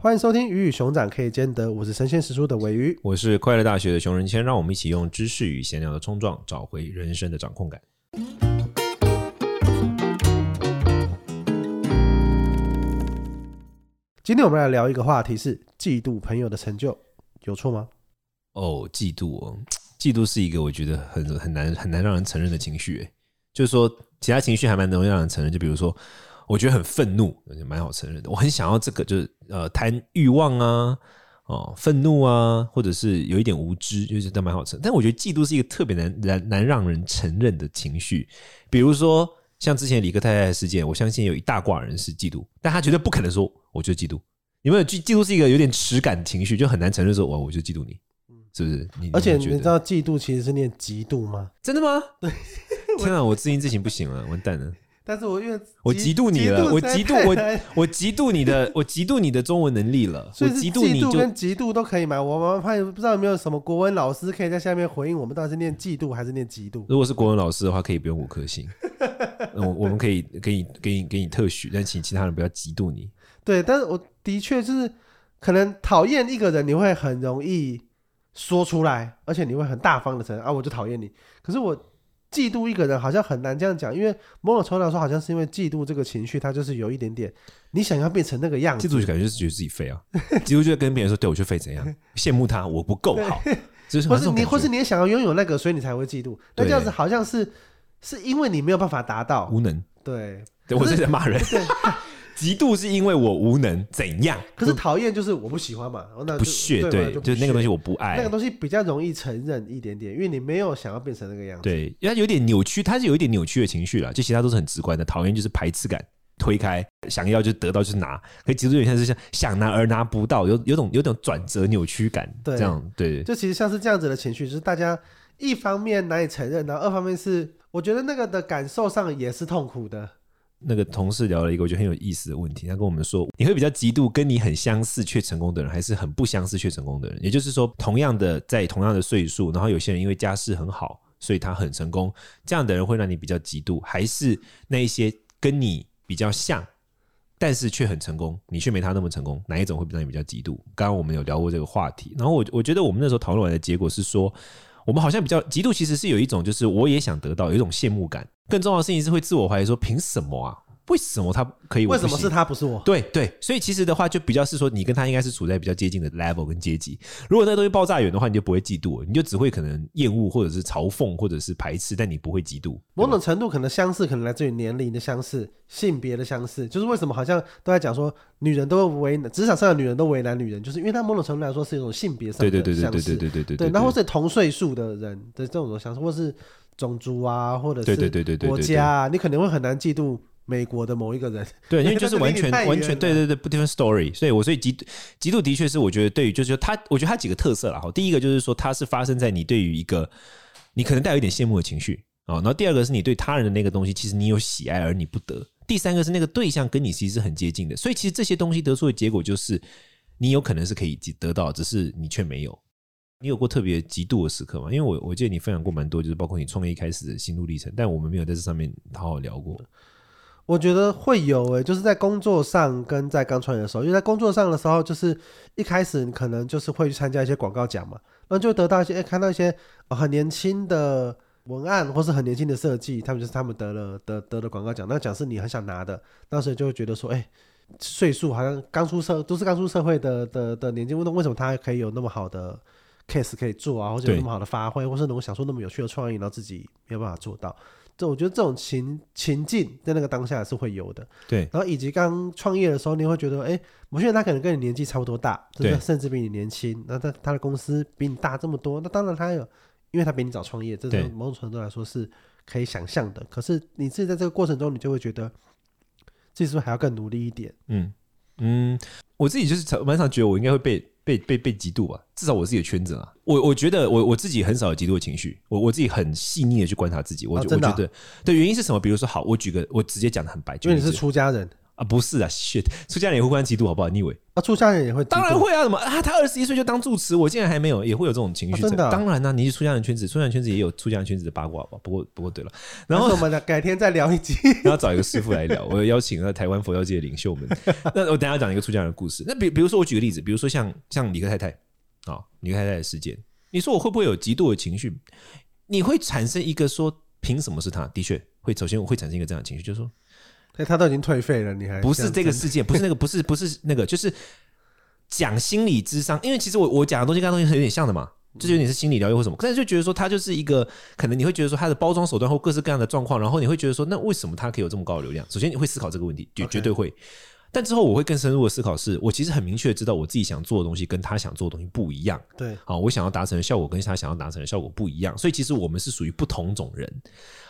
欢迎收听《鱼与熊掌可以兼得》，我是神仙食书的尾鱼，我是快乐大学的熊仁谦，让我们一起用知识与闲聊的冲撞，找回人生的掌控感。今天我们来聊一个话题是嫉妒朋友的成就，有错吗？哦，嫉妒哦，嫉妒是一个我觉得很很难很难让人承认的情绪，诶，就是说其他情绪还蛮容易让人承认，就比如说。我觉得很愤怒，蛮好承认的。我很想要这个，就是呃，谈欲望啊，哦，愤怒啊，或者是有一点无知，就是都蛮好承认。但我觉得嫉妒是一个特别难难难让人承认的情绪。比如说像之前李克太太的事件，我相信有一大挂人是嫉妒，但他绝对不可能说我就嫉妒。有没有？嫉嫉妒是一个有点耻感的情绪，就很难承认说我我就嫉妒你，是不是？你而且你知道嫉妒其实是念嫉妒吗？真的吗？对，天啊，我自音自行不行了，完蛋了。但是我因为我嫉妒你了，我嫉妒我我嫉妒你的，我嫉妒你的中文能力了。所以嫉妒你跟嫉妒都可以吗？我们怕不知道有没有什么国文老师可以在下面回应我们，到底是念嫉妒还是念嫉妒？如果是国文老师的话，可以不用五颗星。我我们可以给你给你给你特许，但请其他人不要嫉妒你。对，但是我的确就是可能讨厌一个人，你会很容易说出来，而且你会很大方的承认啊，我就讨厌你。可是我。嫉妒一个人好像很难这样讲，因为某种程度来说，好像是因为嫉妒这个情绪，它就是有一点点，你想要变成那个样子。嫉妒就感觉就是觉得自己废啊，嫉妒就跟别人说，对我就废怎样？羡慕他，我不够好，就是或是你，或是你也想要拥有那个，所以你才会嫉妒。那这样子好像是是因为你没有办法达到，无能。对，对我是在骂人。嫉妒是因为我无能怎样？可是讨厌就是我不喜欢嘛，那不屑对，就那个东西我不爱，那个东西比较容易承认一点点，因为你没有想要变成那个样子。对，因为它有点扭曲，它是有一点扭曲的情绪了，就其他都是很直观的。讨厌就是排斥感，推开，想要就得到就拿，可其实有点像是像想拿而拿不到，有有种有种转折扭曲感，对，这样对。就其实像是这样子的情绪，就是大家一方面难以承认，然后二方面是我觉得那个的感受上也是痛苦的。那个同事聊了一个我觉得很有意思的问题，他跟我们说，你会比较嫉妒跟你很相似却成功的人，还是很不相似却成功的人？也就是说，同样的在同样的岁数，然后有些人因为家世很好，所以他很成功，这样的人会让你比较嫉妒，还是那一些跟你比较像，但是却很成功，你却没他那么成功，哪一种会让你比较嫉妒？刚刚我们有聊过这个话题，然后我我觉得我们那时候讨论完的结果是说，我们好像比较极度，其实是有一种就是我也想得到，有一种羡慕感。更重要的事情是会自我怀疑，说凭什么啊？为什么他可以？为什么是他不是我？对对，所以其实的话，就比较是说，你跟他应该是处在比较接近的 level 跟阶级。如果那东西爆炸远的话，你就不会嫉妒，你就只会可能厌恶，或者是嘲讽，或者是排斥，但你不会嫉妒。某种程度可能相似，可能来自于年龄的相似、性别的相似。就是为什么好像都在讲说，女人都为职场上的女人都为难女人，就是因为他某种程度来说是一种性别上的相似。对对对对对对对对对。然后是同岁数的人的这种相似，或是。种族啊，或者是国家啊，你可能会很难嫉妒美国的某一个人。对，因为就是 完全完全对对对不 different story。所以我所以极极度的确是我觉得对于就是说他，我觉得他几个特色了。哈，第一个就是说它是发生在你对于一个你可能带有一点羡慕的情绪啊。然后第二个是你对他人的那个东西，其实你有喜爱而你不得。第三个是那个对象跟你其实是很接近的，所以其实这些东西得出的结果就是你有可能是可以得到，只是你却没有。你有过特别极度的时刻吗？因为我我记得你分享过蛮多，就是包括你创业一开始的心路历程，但我们没有在这上面好好聊过。我觉得会有诶、欸，就是在工作上跟在刚创业的时候，因为在工作上的时候，就是一开始你可能就是会去参加一些广告奖嘛，然后就得到一些、欸、看到一些很年轻的文案或是很年轻的设计，他们就是他们得了得得了广告奖，那个奖是你很想拿的，当时就会觉得说，哎、欸，岁数好像刚出社都是刚出社会的的的年轻，为为什么他还可以有那么好的？case 可以做啊，或者有那么好的发挥，或是能够想出那么有趣的创意，然后自己没有办法做到。这我觉得这种情情境在那个当下是会有的。对，然后以及刚创业的时候，你会觉得，哎，某些人他可能跟你年纪差不多大，对，甚至比你年轻。那他他的公司比你大这么多，那当然他有，因为他比你早创业，这种某种程度来说是可以想象的。可是你自己在这个过程中，你就会觉得自己是不是还要更努力一点？嗯嗯，我自己就是蛮常觉得我应该会被。被被被嫉妒啊！至少我自己的圈子啊，我我觉得我我自己很少有嫉妒的情绪，我我自己很细腻的去观察自己，我、哦啊、我觉得对原因是什么？比如说，好，我举个我直接讲的很白，因为你是出家人，啊，不是啊，shit，出家人也会互相嫉妒，好不好？你以为？啊，出家人也会，当然会啊，怎么啊？他二十一岁就当住持，我竟然还没有，也会有这种情绪、啊。真的、啊？当然呢、啊，你是出家人圈子，出家人圈子也有出家人圈子的八卦吧？不过，不过对了，然后我们改天再聊一集，然后找一个师傅来聊。我邀请了台湾佛教界的领袖们。那我等下讲一个出家人的故事。那比比如说，我举个例子，比如说像像李克太太啊，李克太太的事件，你说我会不会有极度的情绪？你会产生一个说，凭什么是他？的确会，首先我会产生一个这样的情绪，就是说。他都已经退费了，你还不是这个事件，不是那个，不是不是那个，就是讲心理智商。因为其实我我讲的东西跟他东西是有点像的嘛，就是有点是心理疗愈或什么。但是就觉得说他就是一个，可能你会觉得说他的包装手段或各式各样的状况，然后你会觉得说，那为什么他可以有这么高的流量？首先你会思考这个问题，绝绝对会。Okay. 但之后我会更深入的思考是，是我其实很明确知道我自己想做的东西跟他想做的东西不一样。对，好，我想要达成的效果跟他想要达成的效果不一样，所以其实我们是属于不同种人。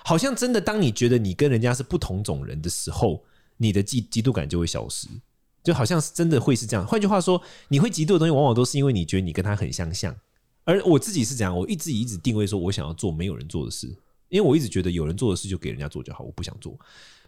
好像真的，当你觉得你跟人家是不同种人的时候，你的嫉嫉妒感就会消失，就好像是真的会是这样。换句话说，你会嫉妒的东西，往往都是因为你觉得你跟他很相像。而我自己是这样，我一直一直定位说，我想要做没有人做的事，因为我一直觉得有人做的事就给人家做就好，我不想做。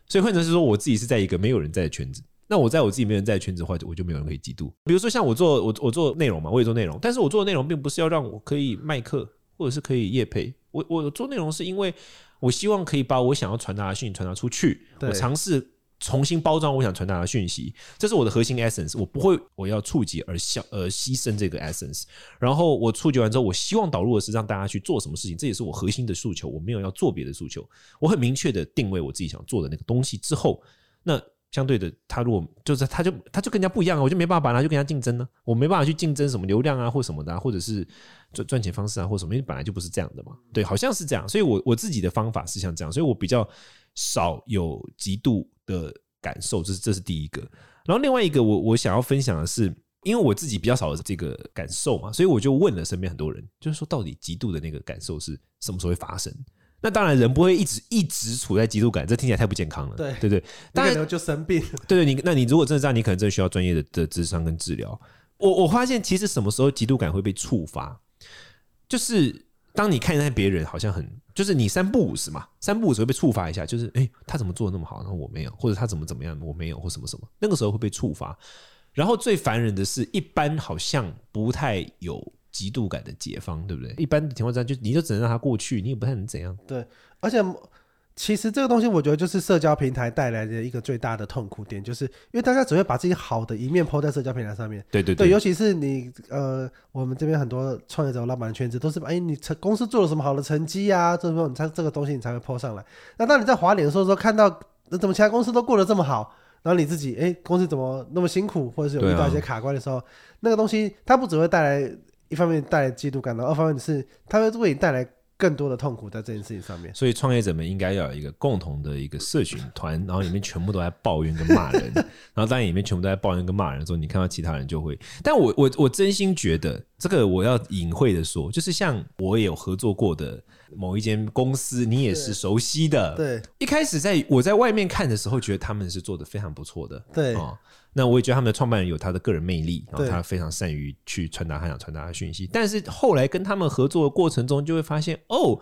所以换成是说，我自己是在一个没有人在的圈子。那我在我自己没有人在的圈子的话，我就没有人可以嫉妒。比如说像我做我我做内容嘛，我也做内容，但是我做的内容并不是要让我可以卖课或者是可以业配。我我做内容是因为我希望可以把我想要传达的讯息传达出去。我尝试。重新包装我想传达的讯息，这是我的核心 essence。我不会，我要触及而消而牺牲这个 essence。然后我触及完之后，我希望导入的是让大家去做什么事情，这也是我核心的诉求。我没有要做别的诉求，我很明确的定位我自己想做的那个东西之后，那相对的，他如果就是他就他就跟人家不一样，我就没办法把他去跟人家竞争呢。我没办法去竞争什么流量啊或什么的，或者是赚赚钱方式啊或什么，因为本来就不是这样的嘛。对，好像是这样。所以我我自己的方法是像这样，所以我比较少有极度的感受，这是这是第一个。然后另外一个我，我想要分享的是，因为我自己比较少这个感受嘛，所以我就问了身边很多人，就是说到底极度的那个感受是什么时候会发生？那当然人不会一直一直处在极度感，这听起来太不健康了，对对对。当然就生病。对对，你那你如果真的这样，你可能真的需要专业的的智商跟治疗。我我发现其实什么时候极度感会被触发，就是。当你看见别人好像很，就是你三不五时嘛，三不五时会被触发一下，就是哎、欸，他怎么做的那么好，然后我没有，或者他怎么怎么样，我没有，或什么什么，那个时候会被触发。然后最烦人的是，一般好像不太有极度感的解放，对不对？一般的情况下，就你就只能让他过去，你也不太能怎样。对，而且。其实这个东西，我觉得就是社交平台带来的一个最大的痛苦点，就是因为大家只会把自己好的一面 po 在社交平台上面。对对对，对，尤其是你呃，我们这边很多创业者、老板的圈子都是把，哎，你成公司做了什么好的成绩呀？这时候你才这个东西你才会 po 上来。那当你在滑脸的时候，说看到怎么其他公司都过得这么好，然后你自己哎，公司怎么那么辛苦，或者是有遇到一些卡关的时候，啊、那个东西它不只会带来一方面带来嫉妒感，然后二方面是他会为你带来。更多的痛苦在这件事情上面，所以创业者们应该要有一个共同的一个社群团，然后里面全部都在抱怨跟骂人，然后当然里面全部都在抱怨跟骂人的时候，你看到其他人就会。但我我我真心觉得，这个我要隐晦的说，就是像我也有合作过的某一间公司，你也是熟悉的。对，一开始在我在外面看的时候，觉得他们是做的非常不错的。对那我也觉得他们的创办人有他的个人魅力，然后他非常善于去传达他想传达的讯息。但是后来跟他们合作的过程中，就会发现哦，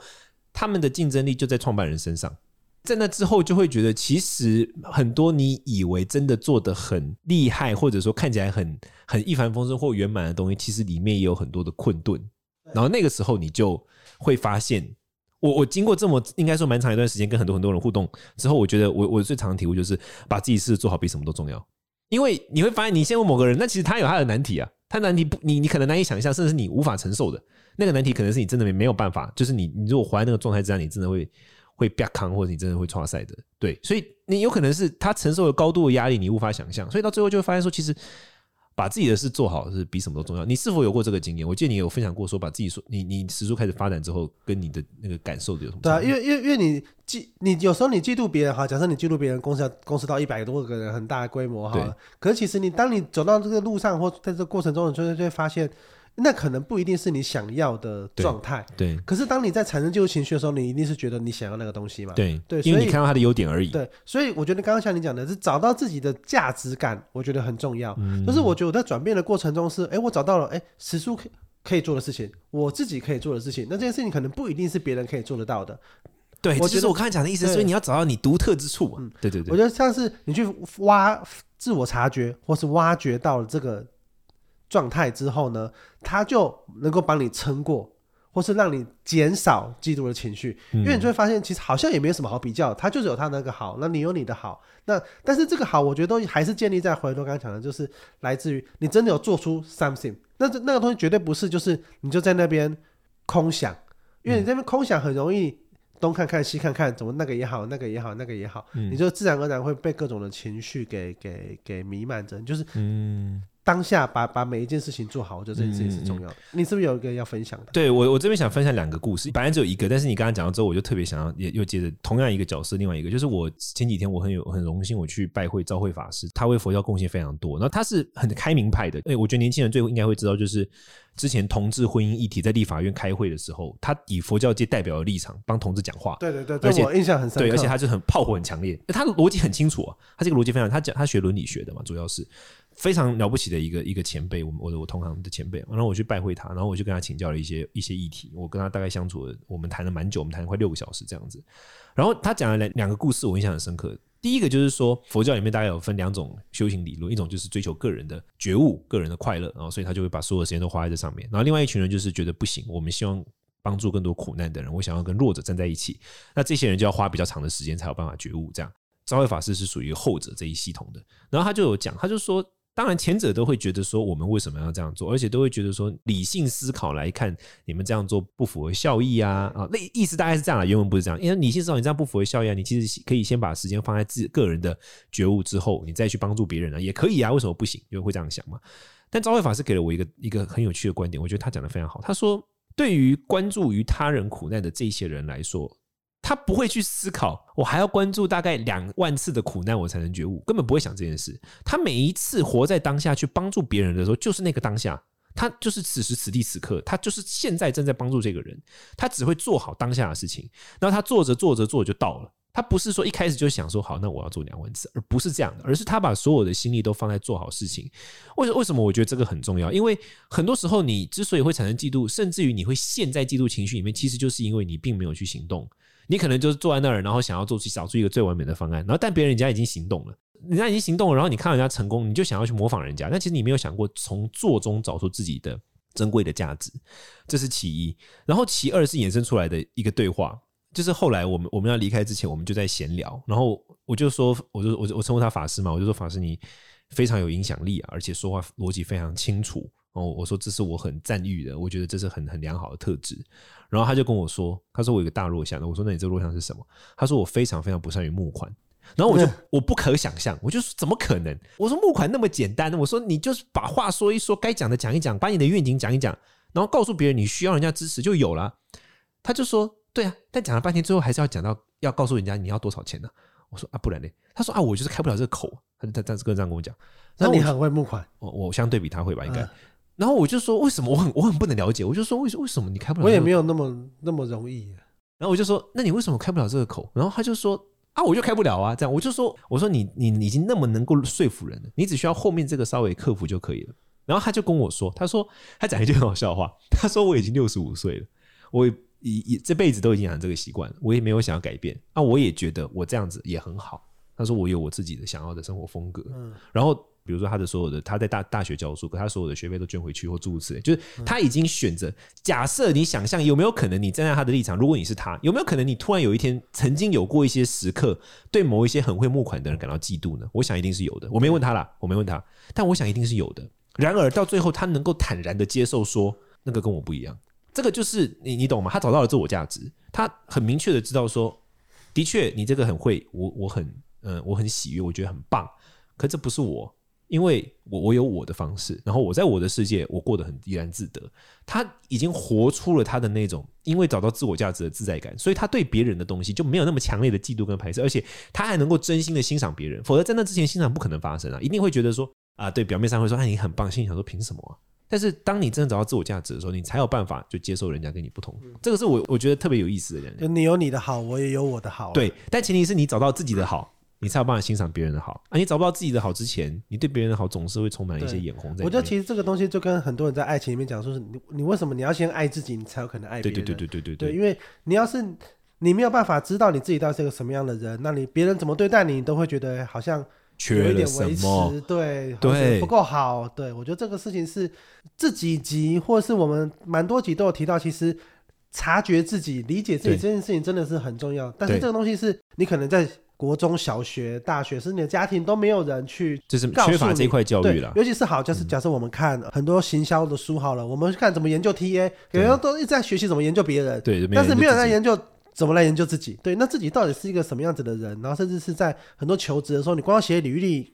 他们的竞争力就在创办人身上。在那之后，就会觉得其实很多你以为真的做的很厉害，或者说看起来很很一帆风顺或圆满的东西，其实里面也有很多的困顿。然后那个时候，你就会发现，我我经过这么应该说蛮长一段时间，跟很多很多人互动之后，我觉得我我最常的体悟就是，把自己事做好比什么都重要。因为你会发现，你羡慕某个人，那其实他有他的难题啊，他难题不，你你可能难以想象，甚至是你无法承受的。那个难题，可能是你真的没没有办法，就是你你如果活在那个状态之下，你真的会会变康，或者你真的会挫赛的，对，所以你有可能是他承受了高度的压力，你无法想象，所以到最后就会发现说，其实。把自己的事做好是比什么都重要。你是否有过这个经验？我记得你有分享过，说把自己说你你实数开始发展之后，跟你的那个感受有什么？对啊，因为因为因为你嫉你有时候你嫉妒别人哈，假设你嫉妒别人公司公司到一百多个人很大的规模哈，可是其实你当你走到这个路上或在这个过程中，你就会就会发现。那可能不一定是你想要的状态，对。可是当你在产生嫉妒情绪的时候，你一定是觉得你想要那个东西嘛？对对，因为你看到他的优点而已。对，所以我觉得刚刚像你讲的是找到自己的价值感，我觉得很重要。嗯，就是我觉得我在转变的过程中是，哎，我找到了，哎，史书可以做的事情，我自己可以做的事情。那这件事情可能不一定是别人可以做得到的。对，我觉得这就是我刚才讲的意思。所以你要找到你独特之处嘛。嗯，对对对。我觉得像是你去挖自我察觉，或是挖掘到了这个状态之后呢，他就能够帮你撑过。或是让你减少嫉妒的情绪，因为你就会发现，其实好像也没有什么好比较，他就是有他那个好，那你有你的好，那但是这个好，我觉得都还是建立在回头刚刚讲的，就是来自于你真的有做出 something，那这那个东西绝对不是就是你就在那边空想，因为你在那边空想很容易东看看西看看，怎么那个也好，那个也好，那个也好，你就自然而然会被各种的情绪给给给弥漫着，就是嗯。当下把把每一件事情做好，我觉得这件事情是重要的。你是不是有一个要分享的？对我，我这边想分享两个故事，本来只有一个，但是你刚刚讲到之后，我就特别想要也又接着同样一个角色，另外一个就是我前几天我很有很荣幸我去拜会昭慧法师，他为佛教贡献非常多，然后他是很开明派的。哎，我觉得年轻人最后应该会知道，就是之前同志婚姻议题在立法院开会的时候，他以佛教界代表的立场帮同志讲话。对对对，而且我印象很深，对，而且他就很炮火很强烈，他的逻辑很清楚啊，他这个逻辑非常，他讲他学伦理学的嘛，主要是。非常了不起的一个一个前辈，我我我同行的前辈，然后我去拜会他，然后我就跟他请教了一些一些议题，我跟他大概相处了，我们谈了蛮久，我们谈了快六个小时这样子。然后他讲了两两个故事，我印象很深刻。第一个就是说，佛教里面大概有分两种修行理论，一种就是追求个人的觉悟、个人的快乐，然后所以他就会把所有的时间都花在这上面。然后另外一群人就是觉得不行，我们希望帮助更多苦难的人，我想要跟弱者站在一起，那这些人就要花比较长的时间才有办法觉悟。这样，昭惠法师是属于后者这一系统的。然后他就有讲，他就说。当然，前者都会觉得说，我们为什么要这样做，而且都会觉得说，理性思考来看，你们这样做不符合效益啊啊，那意思大概是这样啊，原文不是这样，因为理性思考你这样不符合效益啊，你其实可以先把时间放在自个人的觉悟之后，你再去帮助别人啊，也可以啊，为什么不行？因为会这样想嘛。但昭慧法师给了我一个一个很有趣的观点，我觉得他讲的非常好。他说，对于关注于他人苦难的这些人来说。他不会去思考，我还要关注大概两万次的苦难，我才能觉悟，根本不会想这件事。他每一次活在当下去帮助别人的时候，就是那个当下，他就是此时此地此刻，他就是现在正在帮助这个人。他只会做好当下的事情，然后他做着做着做就到了。他不是说一开始就想说好，那我要做两万次，而不是这样的，而是他把所有的心力都放在做好事情。为什为什么我觉得这个很重要？因为很多时候你之所以会产生嫉妒，甚至于你会陷在嫉妒情绪里面，其实就是因为你并没有去行动。你可能就是坐在那儿，然后想要做去找出一个最完美的方案，然后但别人家已经行动了，人家已经行动了，然后你看到人家成功，你就想要去模仿人家，但其实你没有想过从做中找出自己的珍贵的价值，这是其一。然后其二是衍生出来的一个对话，就是后来我们我们要离开之前，我们就在闲聊，然后我就说，我就我我称呼他法师嘛，我就说法师你非常有影响力啊，而且说话逻辑非常清楚。哦，我说这是我很赞誉的，我觉得这是很很良好的特质。然后他就跟我说，他说我有个大弱项，我说那你这个弱项是什么？他说我非常非常不善于募款。然后我就我不可想象，我就说怎么可能？我说募款那么简单，我说你就是把话说一说，该讲的讲一讲，把你的愿景讲一讲，然后告诉别人你需要人家支持就有了。他就说对啊，但讲了半天，最后还是要讲到要告诉人家你要多少钱呢？我说啊，不然呢？他说啊，我就是开不了这个口。他他他这个这样跟我讲，那你很会募款，我我相对比他会吧，应该。然后我就说，为什么我很我很不能了解？我就说，为什为什么你开不了？我也没有那么那么容易。然后我就说，那你为什么开不了这个口？然后他就说，啊，我就开不了啊。这样我就说，我说你你已经那么能够说服人了，你只需要后面这个稍微克服就可以了。然后他就跟我说，他说他讲一句很好笑的话，他说我已经六十五岁了，我也也这辈子都已经养成这个习惯了，我也没有想要改变。啊，我也觉得我这样子也很好。他说我有我自己的想要的生活风格。嗯，然后。比如说他的所有的他在大大学教书，可他所有的学费都捐回去或诸如此类，就是他已经选择。假设你想象有没有可能，你站在他的立场，如果你是他，有没有可能你突然有一天曾经有过一些时刻，对某一些很会募款的人感到嫉妒呢？我想一定是有的。我没问他啦，我没问他，但我想一定是有的。然而到最后，他能够坦然的接受说，那个跟我不一样。这个就是你你懂吗？他找到了自我价值，他很明确的知道说，的确你这个很会，我我很嗯我很喜悦，我觉得很棒，可这不是我。因为我我有我的方式，然后我在我的世界，我过得很怡然自得。他已经活出了他的那种，因为找到自我价值的自在感，所以他对别人的东西就没有那么强烈的嫉妒跟排斥，而且他还能够真心的欣赏别人。否则在那之前欣赏不可能发生啊，一定会觉得说啊，对，表面上会说哎你很棒，心里想说凭什么啊？但是当你真的找到自我价值的时候，你才有办法就接受人家跟你不同。这个是我我觉得特别有意思的人。就你有你的好，我也有我的好。对，但前提是你找到自己的好。你才有办法欣赏别人的好啊！你找不到自己的好之前，你对别人的好总是会充满一些眼红在。我觉得其实这个东西就跟很多人在爱情里面讲，说是你你为什么你要先爱自己，你才有可能爱别人？对对对对对对对。对，因为你要是你没有办法知道你自己到底是个什么样的人，那你别人怎么对待你，你都会觉得好像有一点维持，对对，不够好。对，我觉得这个事情是这几集，或者是我们蛮多集都有提到，其实察觉自己、理解自己这件事情真的是很重要。但是这个东西是你可能在。国中小学、大学，甚至你的家庭都没有人去，就是缺乏这块教育了。尤其是好，就是假设我们看很多行销的书好了，嗯、我们看怎么研究 TA，有人都一直在学习怎么研究别人，对，但是没有人在研究怎么来研究自己。对，那自己到底是一个什么样子的人？然后甚至是在很多求职的时候，你光要写履历，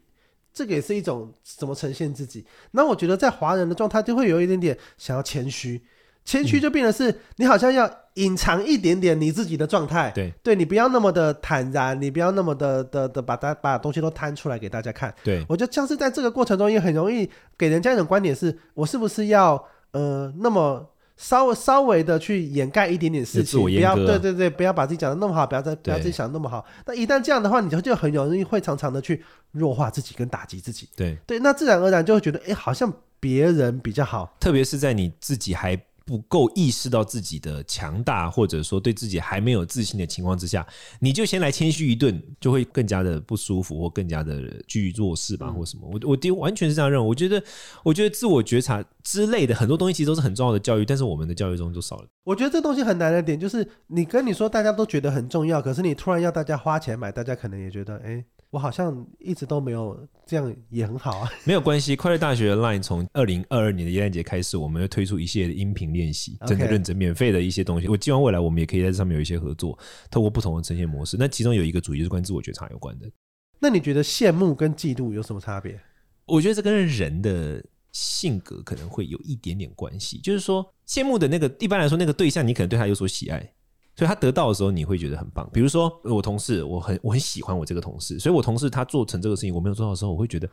这个也是一种怎么呈现自己。那我觉得在华人的状态就会有一点点想要谦虚。谦虚就变成是你好像要隐藏一点点你自己的状态，对，对你不要那么的坦然，你不要那么的的的把它把东西都摊出来给大家看。对，我觉得像是在这个过程中也很容易给人家一种观点是，我是不是要呃那么稍微稍微的去掩盖一点点事情，不要对对对，不要把自己讲的那么好，不要再不要自己想的那么好。那一旦这样的话，你就就很容易会常常的去弱化自己跟打击自己。对对，那自然而然就会觉得，哎，好像别人比较好，特别是在你自己还。不够意识到自己的强大，或者说对自己还没有自信的情况之下，你就先来谦虚一顿，就会更加的不舒服，或更加的居于弱势吧，或什么。我我的完全是这样认为。我觉得，我觉得自我觉察之类的很多东西其实都是很重要的教育，但是我们的教育中就少了。我觉得这东西很难的点就是，你跟你说大家都觉得很重要，可是你突然要大家花钱买，大家可能也觉得，哎。我好像一直都没有这样，也很好啊。没有关系，快乐大学的 Line 从二零二二年的耶诞节开始，我们会推出一系列的音频练习，真的认真免费的一些东西。我希望未来我们也可以在这上面有一些合作，透过不同的呈现模式。那其中有一个主题是关自我觉察有关的。那你觉得羡慕跟嫉妒有什么差别？我觉得这跟人的性格可能会有一点点关系。就是说，羡慕的那个，一般来说那个对象，你可能对他有所喜爱。所以他得到的时候，你会觉得很棒。比如说，我同事，我很我很喜欢我这个同事，所以我同事他做成这个事情，我没有做到的时候，我会觉得，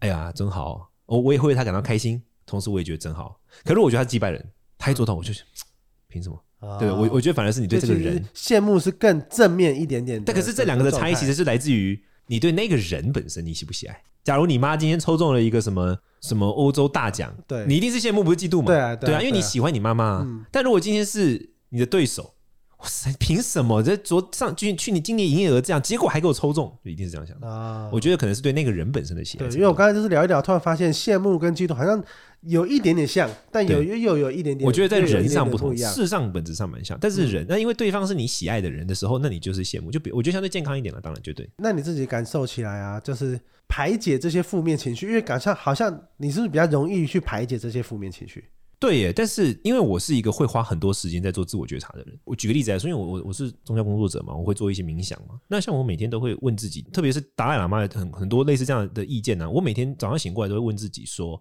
哎呀，真好。我我也会为他感到开心，同时我也觉得真好。可是我觉得他是击败人，他一做到，我就 凭什么？哦、对我我觉得反而是你对这个人羡慕是更正面一点点。但可是这两个的差异其实是来自于你对那个人本身你喜不喜爱。假如你妈今天抽中了一个什么什么欧洲大奖，对，你一定是羡慕不是嫉妒嘛？对啊，对啊，因为你喜欢你妈妈。嗯、但如果今天是你的对手。哇塞！凭什么这昨上去去年今年营业额这样，结果还给我抽中？就一定是这样想的啊！我觉得可能是对那个人本身的喜爱。对，因为我刚才就是聊一聊，突然发现羡慕跟嫉妒好像有一点点像，但有又有，有一点点。我觉得在人上不同，事上本质上蛮像，但是人、嗯、那因为对方是你喜爱的人的时候，那你就是羡慕，就比我觉得相对健康一点了，当然绝对。那你自己感受起来啊，就是排解这些负面情绪，因为感觉好像你是不是比较容易去排解这些负面情绪？对耶，但是因为我是一个会花很多时间在做自我觉察的人，我举个例子来说，因为我我我是宗教工作者嘛，我会做一些冥想嘛。那像我每天都会问自己，特别是达赖喇嘛很很多类似这样的意见呢、我每天早上醒过来都会问自己说，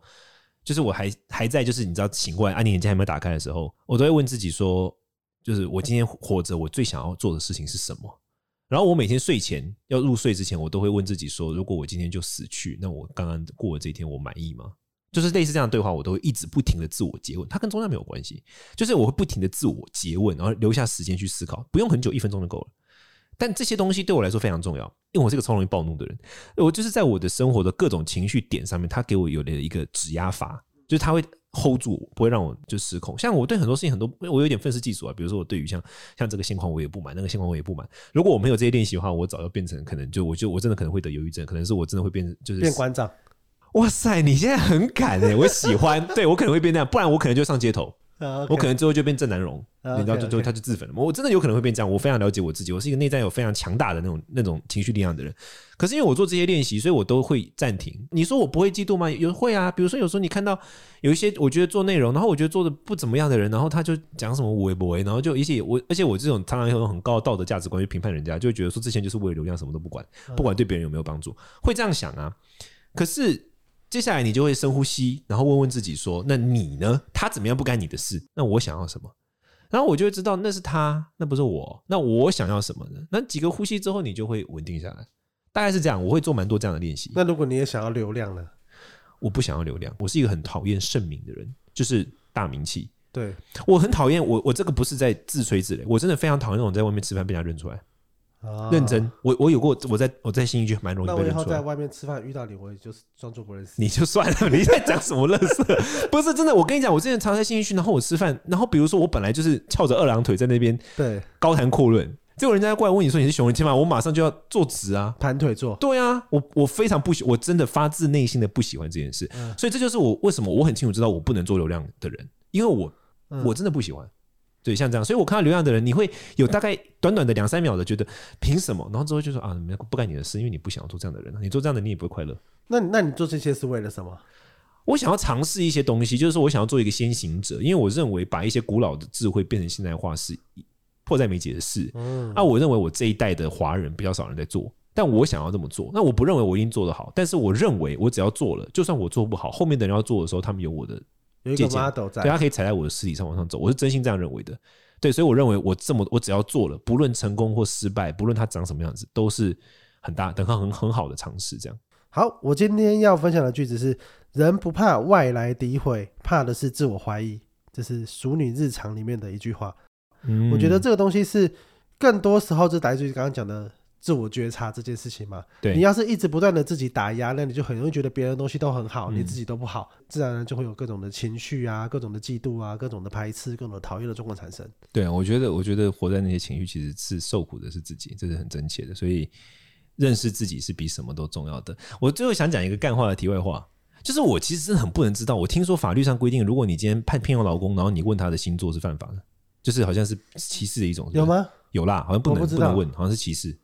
就是我还还在就是你知道醒过来，安宁眼睛还没有打开的时候，我都会问自己说，就是我今天活着，我最想要做的事情是什么？然后我每天睡前要入睡之前，我都会问自己说，如果我今天就死去，那我刚刚过的这一天，我满意吗？就是类似这样的对话，我都会一直不停的自我诘问，它跟宗教没有关系。就是我会不停的自我诘问，然后留下时间去思考，不用很久，一分钟就够了。但这些东西对我来说非常重要，因为我是个超容易暴怒的人。我就是在我的生活的各种情绪点上面，他给我有了一个指压阀，就是他会 hold 住，不会让我就失控。像我对很多事情很多，我有点愤世嫉俗啊。比如说我对于像像这个现况我也不满，那个现况我也不满。如果我没有这些练习的话，我早就变成可能就我就我真的可能会得忧郁症，可能是我真的会变成就是变馆长。哇塞，你现在很敢哎、欸！我喜欢，对我可能会变那样，不然我可能就上街头，uh, okay. 我可能最后就变郑南榕，uh, okay, 你知道，就就他就自焚了。我真的有可能会变这样。我非常了解我自己，我是一个内在有非常强大的那种那种情绪力量的人。可是因为我做这些练习，所以我都会暂停。你说我不会嫉妒吗？有会啊，比如说有时候你看到有一些我觉得做内容，然后我觉得做的不怎么样的人，然后他就讲什么无为不为，然后就一些我而且我这种常常有很高的道德价值观去评判人家，就会觉得说之前就是为了流量什么都不管，不管对别人有没有帮助，会这样想啊。可是。接下来你就会深呼吸，然后问问自己说：“那你呢？他怎么样不干你的事？那我想要什么？”然后我就会知道那是他，那不是我。那我想要什么呢？那几个呼吸之后，你就会稳定下来。大概是这样，我会做蛮多这样的练习。那如果你也想要流量呢？我不想要流量，我是一个很讨厌盛名的人，就是大名气。对，我很讨厌我，我这个不是在自吹自擂，我真的非常讨厌那种在外面吃饭被人家认出来。认真，我我有过，我在我在新一区蛮容易被认出来。那我以后在外面吃饭遇到你，我也就是装作不认识你就算了。你在讲什么乐色？不是真的，我跟你讲，我之前常在新一区，然后我吃饭，然后比如说我本来就是翘着二郎腿在那边，对，高谈阔论，结果人家过来问你说你是熊人天吗？我马上就要坐直啊，盘腿坐。对啊，我我非常不喜，我真的发自内心的不喜欢这件事。嗯、所以这就是我为什么我很清楚知道我不能做流量的人，因为我、嗯、我真的不喜欢。对，像这样，所以我看到流量的人，你会有大概短短的两三秒的觉得凭什么？然后之后就说啊，不干你的事，因为你不想要做这样的人，你做这样的你也不会快乐。那那你做这些是为了什么？我想要尝试一些东西，就是说我想要做一个先行者，因为我认为把一些古老的智慧变成现代化是。迫在眉睫的事，嗯，啊，我认为我这一代的华人比较少人在做，但我想要这么做。那我不认为我一定做得好，但是我认为我只要做了，就算我做不好，后面的人要做的时候，他们有我的借鉴，对，他可以踩在我的尸体上往上走。我是真心这样认为的，对，所以我认为我这么，我只要做了，不论成功或失败，不论它长什么样子，都是很大、很很很好的尝试。这样。好，我今天要分享的句子是：人不怕外来诋毁，怕的是自我怀疑。这是《熟女日常》里面的一句话。嗯，我觉得这个东西是更多时候就来自于刚刚讲的自我觉察这件事情嘛。对，你要是一直不断的自己打压，那你就很容易觉得别人的东西都很好，你自己都不好，自然而然就会有各种的情绪啊，各种的嫉妒啊，各种的排斥，各种的讨厌的状况产生。对啊，我觉得，我觉得活在那些情绪其实是受苦的是自己，这是很真切的。所以认识自己是比什么都重要的。我最后想讲一个干话的题外话，就是我其实真的很不能知道。我听说法律上规定，如果你今天判聘用老公，然后你问他的星座是犯法的。就是好像是歧视的一种，有吗？有啦，好像不能不，不能问，好像是歧视。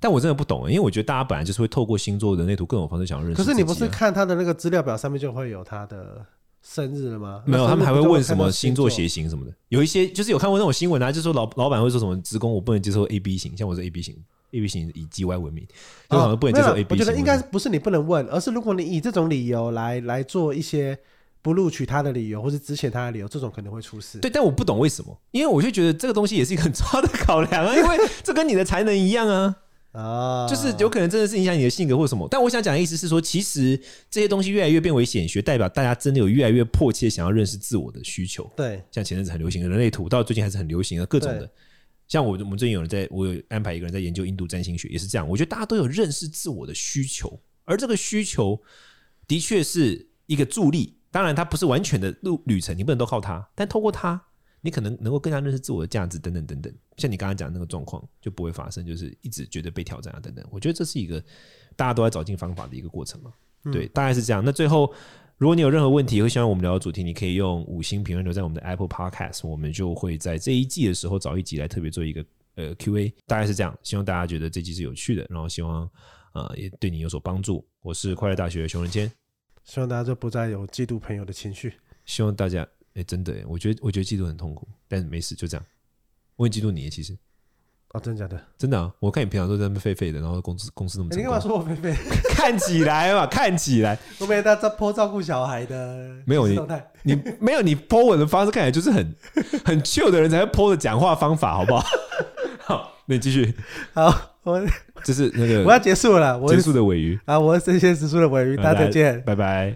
但我真的不懂，因为我觉得大家本来就是会透过星座的那图各种方式想要认识。可是你不是看他的那个资料表上面就会有他的生日了吗？没有，他们还会问什么星座血型什么的。有一些就是有看过那种新闻啊，就是说老老板会说什么职工我不能接受 A B 型，像我是 A B 型，A B 型以 G Y 闻名，就好像不能接受 A B 型。我觉得应该不是你不能问，而是如果你以这种理由来来做一些。不录取他的理由，或是资遣他的理由，这种可能会出事。对，但我不懂为什么，因为我就觉得这个东西也是一个很 重要的考量啊，因为这跟你的才能一样啊，啊，就是有可能真的是影响你的性格或什么。但我想讲的意思是说，其实这些东西越来越变为显学，代表大家真的有越来越迫切想要认识自我的需求。对，像前阵子很流行的人类图，到最近还是很流行的各种的。像我，我们最近有人在，我有安排一个人在研究印度占星学，也是这样。我觉得大家都有认识自我的需求，而这个需求的确是一个助力。当然，它不是完全的路旅程，你不能都靠它。但透过它，你可能能够更加认识自我的价值，等等等等。像你刚刚讲的那个状况，就不会发生，就是一直觉得被挑战啊，等等。我觉得这是一个大家都在找尽方法的一个过程嘛。对，大概是这样。那最后，如果你有任何问题，会希望我们聊的主题，你可以用五星评论留在我们的 Apple Podcast，我们就会在这一季的时候找一集来特别做一个呃 Q&A。大概是这样，希望大家觉得这集是有趣的，然后希望呃也对你有所帮助。我是快乐大学的熊仁谦。希望大家就不再有嫉妒朋友的情绪。希望大家，哎、欸，真的，我觉得，我觉得嫉妒很痛苦，但是没事，就这样。我很嫉妒你，其实。哦，真的假的？真的啊！我看你平常都在那边废废的，然后公司公司那么。欸、你干嘛说我废废？看起来嘛，看起来。我没有在 po 照顾小孩的。没有你，你没有你 po 文的方式，看起来就是很很 chill 的人才会 po 的讲话方法，好不好？好，那你继续。好。我这是那个我要结束了，我结束的尾鱼啊！我是神仙食书的尾鱼，大家再见，拜拜。